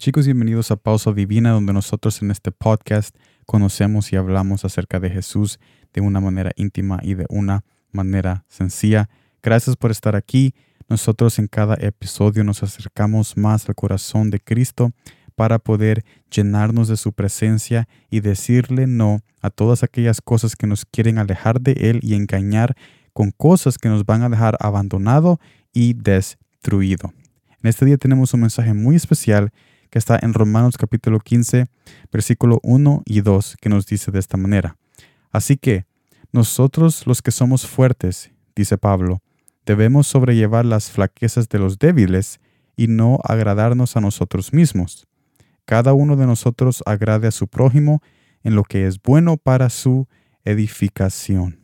Chicos, bienvenidos a Pausa Divina, donde nosotros en este podcast conocemos y hablamos acerca de Jesús de una manera íntima y de una manera sencilla. Gracias por estar aquí. Nosotros en cada episodio nos acercamos más al corazón de Cristo para poder llenarnos de su presencia y decirle no a todas aquellas cosas que nos quieren alejar de Él y engañar con cosas que nos van a dejar abandonado y destruido. En este día tenemos un mensaje muy especial que está en Romanos capítulo 15, versículo 1 y 2, que nos dice de esta manera. Así que, nosotros los que somos fuertes, dice Pablo, debemos sobrellevar las flaquezas de los débiles y no agradarnos a nosotros mismos. Cada uno de nosotros agrade a su prójimo en lo que es bueno para su edificación.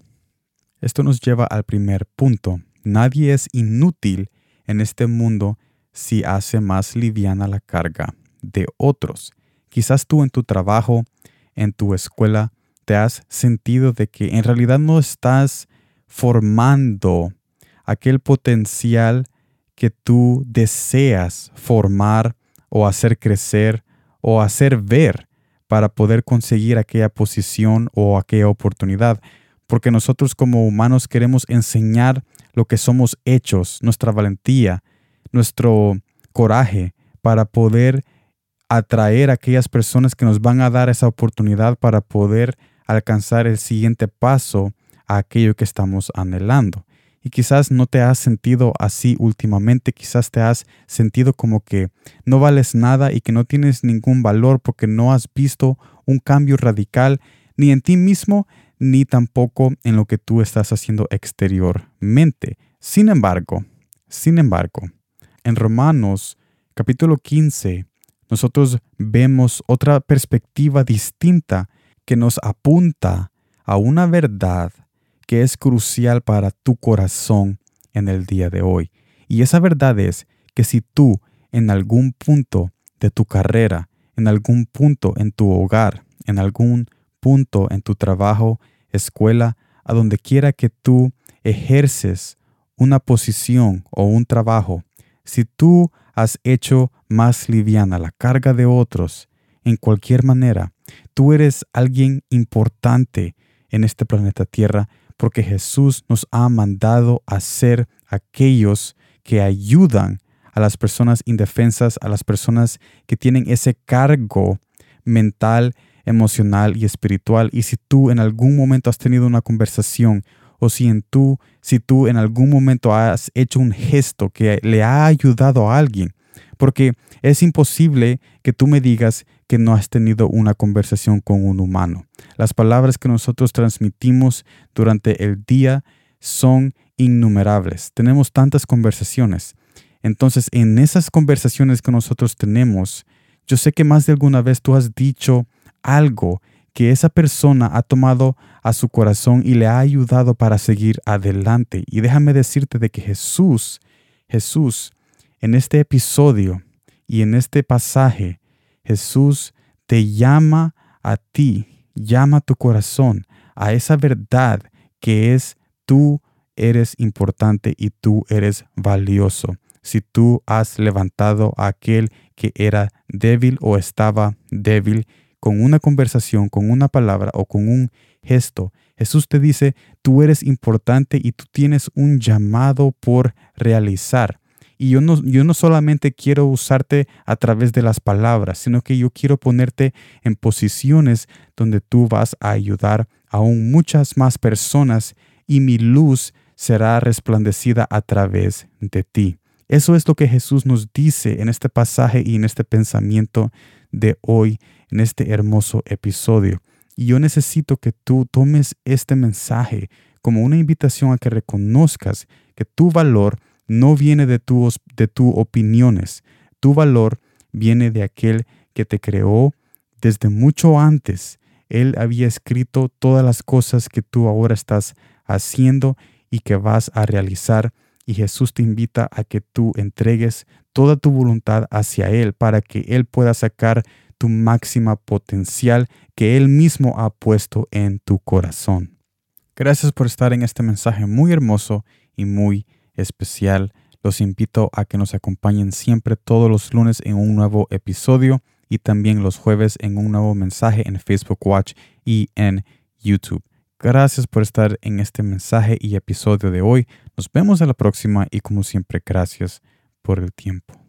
Esto nos lleva al primer punto. Nadie es inútil en este mundo si hace más liviana la carga de otros. Quizás tú en tu trabajo, en tu escuela, te has sentido de que en realidad no estás formando aquel potencial que tú deseas formar o hacer crecer o hacer ver para poder conseguir aquella posición o aquella oportunidad. Porque nosotros como humanos queremos enseñar lo que somos hechos, nuestra valentía, nuestro coraje para poder atraer a aquellas personas que nos van a dar esa oportunidad para poder alcanzar el siguiente paso a aquello que estamos anhelando. Y quizás no te has sentido así últimamente, quizás te has sentido como que no vales nada y que no tienes ningún valor porque no has visto un cambio radical ni en ti mismo ni tampoco en lo que tú estás haciendo exteriormente. Sin embargo, sin embargo, en Romanos capítulo 15, nosotros vemos otra perspectiva distinta que nos apunta a una verdad que es crucial para tu corazón en el día de hoy. Y esa verdad es que si tú en algún punto de tu carrera, en algún punto en tu hogar, en algún punto en tu trabajo, escuela, a donde quiera que tú ejerces una posición o un trabajo, si tú has hecho más liviana la carga de otros, en cualquier manera, tú eres alguien importante en este planeta Tierra porque Jesús nos ha mandado a ser aquellos que ayudan a las personas indefensas, a las personas que tienen ese cargo mental, emocional y espiritual. Y si tú en algún momento has tenido una conversación o si en tú, si tú en algún momento has hecho un gesto que le ha ayudado a alguien, porque es imposible que tú me digas que no has tenido una conversación con un humano. Las palabras que nosotros transmitimos durante el día son innumerables. Tenemos tantas conversaciones. Entonces, en esas conversaciones que nosotros tenemos, yo sé que más de alguna vez tú has dicho algo que esa persona ha tomado a su corazón y le ha ayudado para seguir adelante. Y déjame decirte de que Jesús, Jesús, en este episodio y en este pasaje, Jesús te llama a ti, llama a tu corazón a esa verdad que es tú eres importante y tú eres valioso. Si tú has levantado a aquel que era débil o estaba débil con una conversación, con una palabra o con un gesto. Jesús te dice, tú eres importante y tú tienes un llamado por realizar. Y yo no, yo no solamente quiero usarte a través de las palabras, sino que yo quiero ponerte en posiciones donde tú vas a ayudar aún muchas más personas y mi luz será resplandecida a través de ti. Eso es lo que Jesús nos dice en este pasaje y en este pensamiento de hoy en este hermoso episodio. Y yo necesito que tú tomes este mensaje como una invitación a que reconozcas que tu valor no viene de tus de opiniones. Tu valor viene de aquel que te creó desde mucho antes. Él había escrito todas las cosas que tú ahora estás haciendo y que vas a realizar. Y Jesús te invita a que tú entregues toda tu voluntad hacia Él para que Él pueda sacar tu máxima potencial que Él mismo ha puesto en tu corazón. Gracias por estar en este mensaje muy hermoso y muy especial. Los invito a que nos acompañen siempre todos los lunes en un nuevo episodio y también los jueves en un nuevo mensaje en Facebook Watch y en YouTube. Gracias por estar en este mensaje y episodio de hoy. Nos vemos en la próxima y como siempre, gracias por el tiempo.